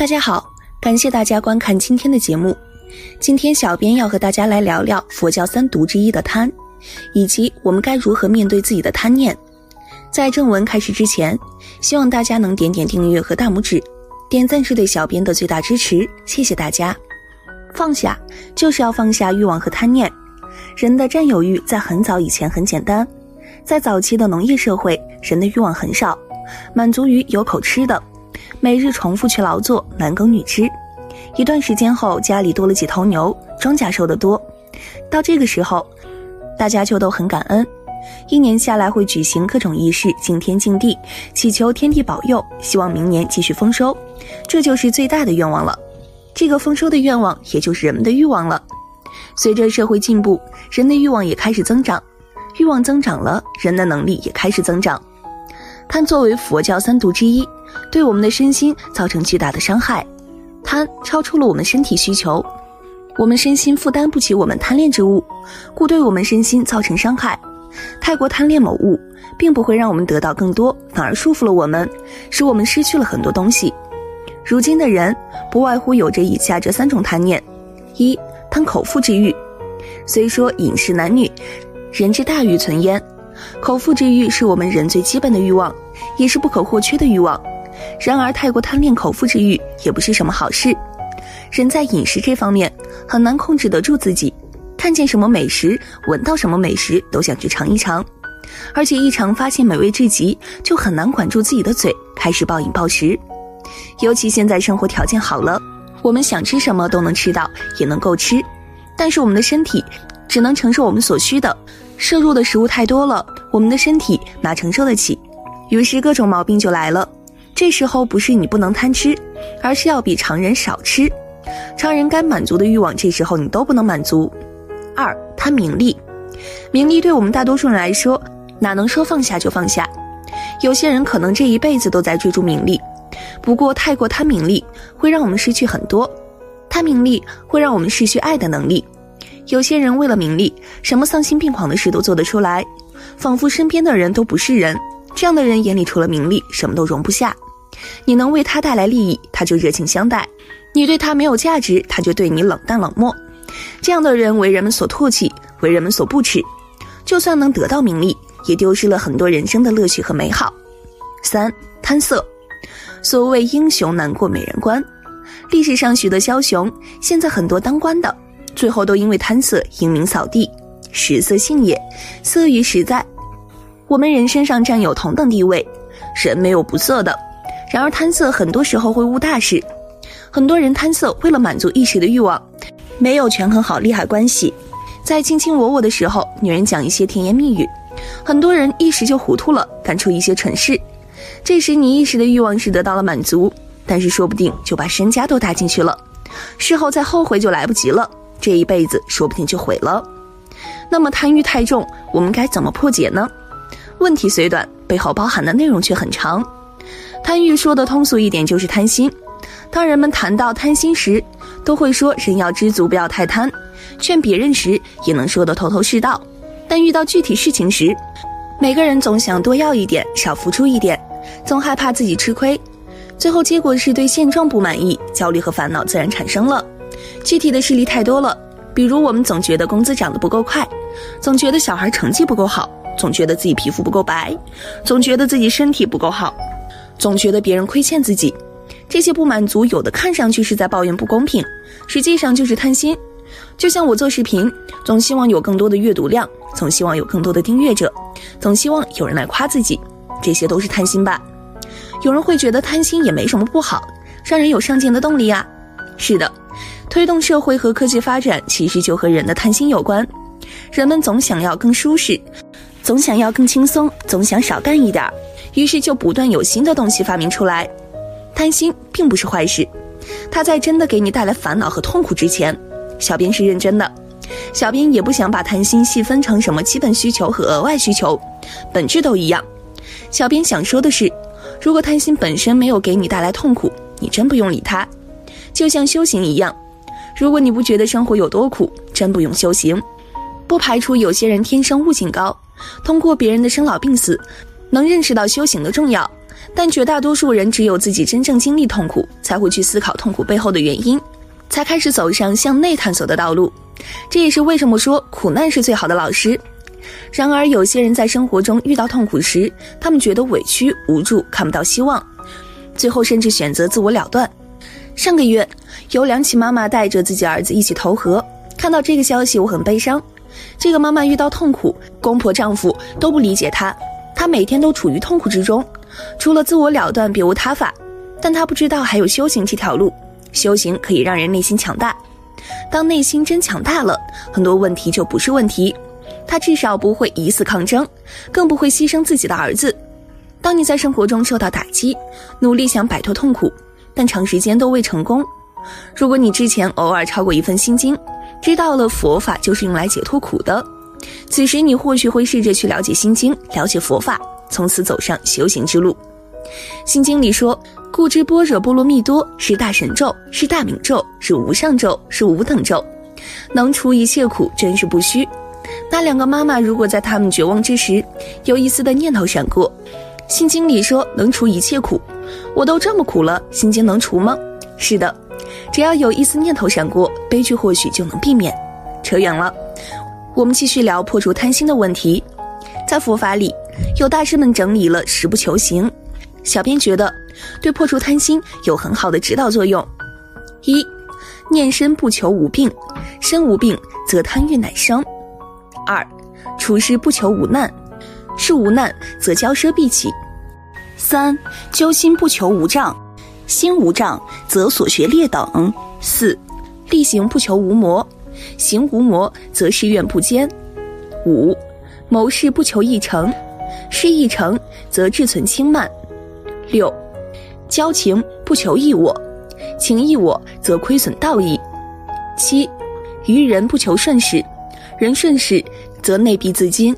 大家好，感谢大家观看今天的节目。今天小编要和大家来聊聊佛教三毒之一的贪，以及我们该如何面对自己的贪念。在正文开始之前，希望大家能点点订阅和大拇指，点赞是对小编的最大支持，谢谢大家。放下就是要放下欲望和贪念。人的占有欲在很早以前很简单，在早期的农业社会，人的欲望很少，满足于有口吃的。每日重复去劳作，男耕女织。一段时间后，家里多了几头牛，庄稼收得多。到这个时候，大家就都很感恩。一年下来会举行各种仪式，敬天敬地，祈求天地保佑，希望明年继续丰收。这就是最大的愿望了。这个丰收的愿望，也就是人们的欲望了。随着社会进步，人的欲望也开始增长。欲望增长了，人的能力也开始增长。贪作为佛教三毒之一。对我们的身心造成巨大的伤害，贪超出了我们身体需求，我们身心负担不起我们贪恋之物，故对我们身心造成伤害。太过贪恋某物，并不会让我们得到更多，反而束缚了我们，使我们失去了很多东西。如今的人不外乎有着以下这三种贪念：一、贪口腹之欲。虽说饮食男女，人之大欲存焉，口腹之欲是我们人最基本的欲望，也是不可或缺的欲望。然而，太过贪恋口腹之欲也不是什么好事。人在饮食这方面很难控制得住自己，看见什么美食，闻到什么美食，都想去尝一尝。而且一尝发现美味至极，就很难管住自己的嘴，开始暴饮暴食。尤其现在生活条件好了，我们想吃什么都能吃到，也能够吃。但是我们的身体只能承受我们所需的，摄入的食物太多了，我们的身体哪承受得起？于是各种毛病就来了。这时候不是你不能贪吃，而是要比常人少吃。常人该满足的欲望，这时候你都不能满足。二贪名利，名利对我们大多数人来说，哪能说放下就放下？有些人可能这一辈子都在追逐名利，不过太过贪名利，会让我们失去很多。贪名利会让我们失去爱的能力。有些人为了名利，什么丧心病狂的事都做得出来，仿佛身边的人都不是人。这样的人眼里除了名利，什么都容不下。你能为他带来利益，他就热情相待；你对他没有价值，他就对你冷淡冷漠。这样的人为人们所唾弃，为人们所不齿。就算能得到名利，也丢失了很多人生的乐趣和美好。三贪色，所谓英雄难过美人关。历史上许多枭雄，现在很多当官的，最后都因为贪色英名扫地。食色性也，色与实在。我们人身上占有同等地位，人没有不色的。然而贪色很多时候会误大事，很多人贪色为了满足一时的欲望，没有权衡好利害关系，在卿卿我我的时候，女人讲一些甜言蜜语，很多人一时就糊涂了，干出一些蠢事。这时你一时的欲望是得到了满足，但是说不定就把身家都搭进去了，事后再后悔就来不及了，这一辈子说不定就毁了。那么贪欲太重，我们该怎么破解呢？问题虽短，背后包含的内容却很长。贪欲说的通俗一点就是贪心。当人们谈到贪心时，都会说人要知足，不要太贪。劝别人时也能说得头头是道。但遇到具体事情时，每个人总想多要一点，少付出一点，总害怕自己吃亏，最后结果是对现状不满意，焦虑和烦恼自然产生了。具体的事例太多了，比如我们总觉得工资涨得不够快，总觉得小孩成绩不够好，总觉得自己皮肤不够白，总觉得自己身体不够好。总觉得别人亏欠自己，这些不满足，有的看上去是在抱怨不公平，实际上就是贪心。就像我做视频，总希望有更多的阅读量，总希望有更多的订阅者，总希望有人来夸自己，这些都是贪心吧？有人会觉得贪心也没什么不好，让人有上进的动力啊。是的，推动社会和科技发展，其实就和人的贪心有关。人们总想要更舒适，总想要更轻松，总想少干一点儿。于是就不断有新的东西发明出来，贪心并不是坏事，它在真的给你带来烦恼和痛苦之前，小编是认真的，小编也不想把贪心细分成什么基本需求和额外需求，本质都一样。小编想说的是，如果贪心本身没有给你带来痛苦，你真不用理它，就像修行一样，如果你不觉得生活有多苦，真不用修行。不排除有些人天生悟性高，通过别人的生老病死。能认识到修行的重要，但绝大多数人只有自己真正经历痛苦，才会去思考痛苦背后的原因，才开始走上向内探索的道路。这也是为什么说苦难是最好的老师。然而，有些人在生活中遇到痛苦时，他们觉得委屈、无助，看不到希望，最后甚至选择自我了断。上个月，有两起妈妈带着自己儿子一起投河，看到这个消息，我很悲伤。这个妈妈遇到痛苦，公婆丈夫都不理解她，她每天都处于痛苦之中，除了自我了断，别无他法。但她不知道还有修行这条路，修行可以让人内心强大。当内心真强大了，很多问题就不是问题。她至少不会以死抗争，更不会牺牲自己的儿子。当你在生活中受到打击，努力想摆脱痛苦，但长时间都未成功。如果你之前偶尔抄过一份心经，知道了佛法就是用来解脱苦的，此时你或许会试着去了解心经，了解佛法，从此走上修行之路。心经里说：“故知般若波罗蜜多是大神咒，是大明咒，是无上咒，是无等咒，能除一切苦，真是不虚。”那两个妈妈如果在他们绝望之时，有一丝的念头闪过，心经里说能除一切苦，我都这么苦了，心经能除吗？是的，只要有一丝念头闪过，悲剧或许就能避免。扯远了，我们继续聊破除贪心的问题。在佛法里，有大师们整理了十不求行，小编觉得对破除贪心有很好的指导作用。一，念身不求无病，身无病则贪欲乃生。二，处事不求无难，事无难则骄奢必起。三，揪心不求无障，心无障则所学劣等。四，力行不求无魔，行无魔则事愿不坚。五，谋事不求一成，事一成则志存轻慢。六，交情不求益我，情益我则亏损道义。七，愚人不求顺势。人顺势，则内必自矜。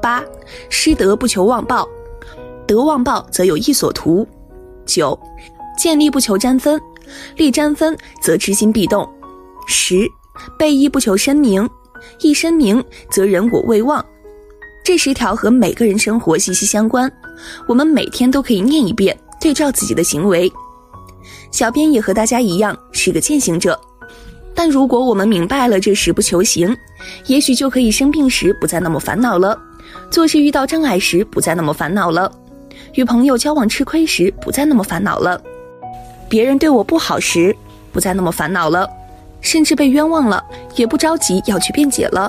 八，失德不求妄报，德妄报则有意所图。九，见利不求沾分，利沾分则知心必动。十，备衣不求声名，一声名则人我未忘。这十条和每个人生活息息相关，我们每天都可以念一遍，对照自己的行为。小编也和大家一样是个践行者。但如果我们明白了这十不求行，也许就可以生病时不再那么烦恼了，做事遇到障碍时不再那么烦恼了，与朋友交往吃亏时不再那么烦恼了，别人对我不好时不再那么烦恼了，甚至被冤枉了也不着急要去辩解了。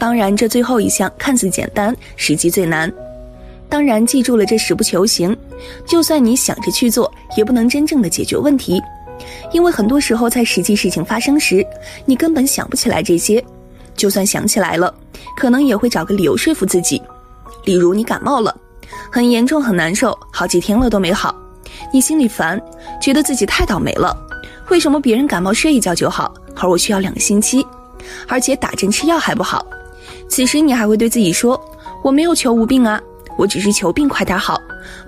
当然，这最后一项看似简单，实际最难。当然，记住了这十不求行，就算你想着去做，也不能真正的解决问题。因为很多时候，在实际事情发生时，你根本想不起来这些；就算想起来了，可能也会找个理由说服自己。例如，你感冒了，很严重，很难受，好几天了都没好，你心里烦，觉得自己太倒霉了。为什么别人感冒睡一觉就好，而我需要两个星期，而且打针吃药还不好？此时你还会对自己说：“我没有求无病啊，我只是求病快点好，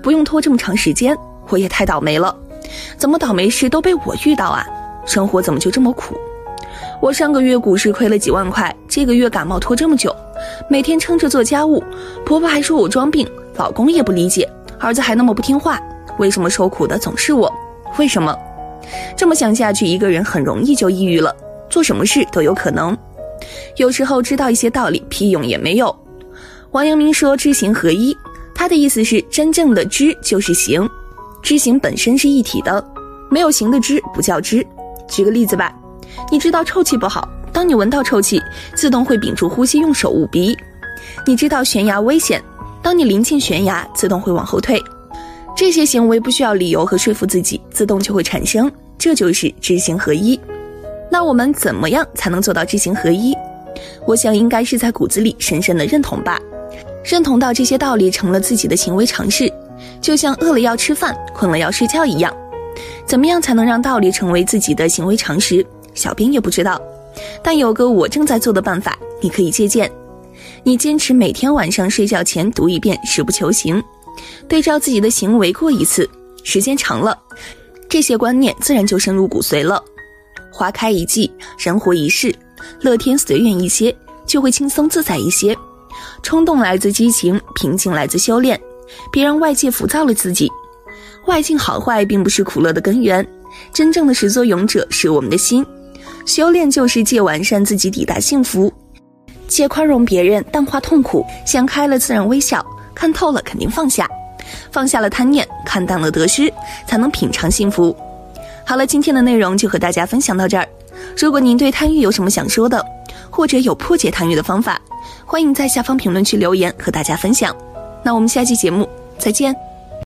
不用拖这么长时间。”我也太倒霉了。怎么倒霉事都被我遇到啊？生活怎么就这么苦？我上个月股市亏了几万块，这个月感冒拖这么久，每天撑着做家务，婆婆还说我装病，老公也不理解，儿子还那么不听话，为什么受苦的总是我？为什么？这么想下去，一个人很容易就抑郁了，做什么事都有可能。有时候知道一些道理，屁用也没有。王阳明说知行合一，他的意思是真正的知就是行。知行本身是一体的，没有行的知不叫知。举个例子吧，你知道臭气不好，当你闻到臭气，自动会屏住呼吸，用手捂鼻。你知道悬崖危险，当你临近悬崖，自动会往后退。这些行为不需要理由和说服自己，自动就会产生。这就是知行合一。那我们怎么样才能做到知行合一？我想应该是在骨子里深深的认同吧，认同到这些道理成了自己的行为常识。就像饿了要吃饭，困了要睡觉一样，怎么样才能让道理成为自己的行为常识？小编也不知道，但有个我正在做的办法，你可以借鉴。你坚持每天晚上睡觉前读一遍《十不求行》，对照自己的行为过一次，时间长了，这些观念自然就深入骨髓了。花开一季，人活一世，乐天随缘一些，就会轻松自在一些。冲动来自激情，平静来自修炼。别让外界浮躁了自己，外境好坏并不是苦乐的根源，真正的始作俑者是我们的心。修炼就是借完善自己抵达幸福，借宽容别人淡化痛苦，想开了自然微笑，看透了肯定放下，放下了贪念，看淡了得失，才能品尝幸福。好了，今天的内容就和大家分享到这儿。如果您对贪欲有什么想说的，或者有破解贪欲的方法，欢迎在下方评论区留言和大家分享。那我们下期节目再见。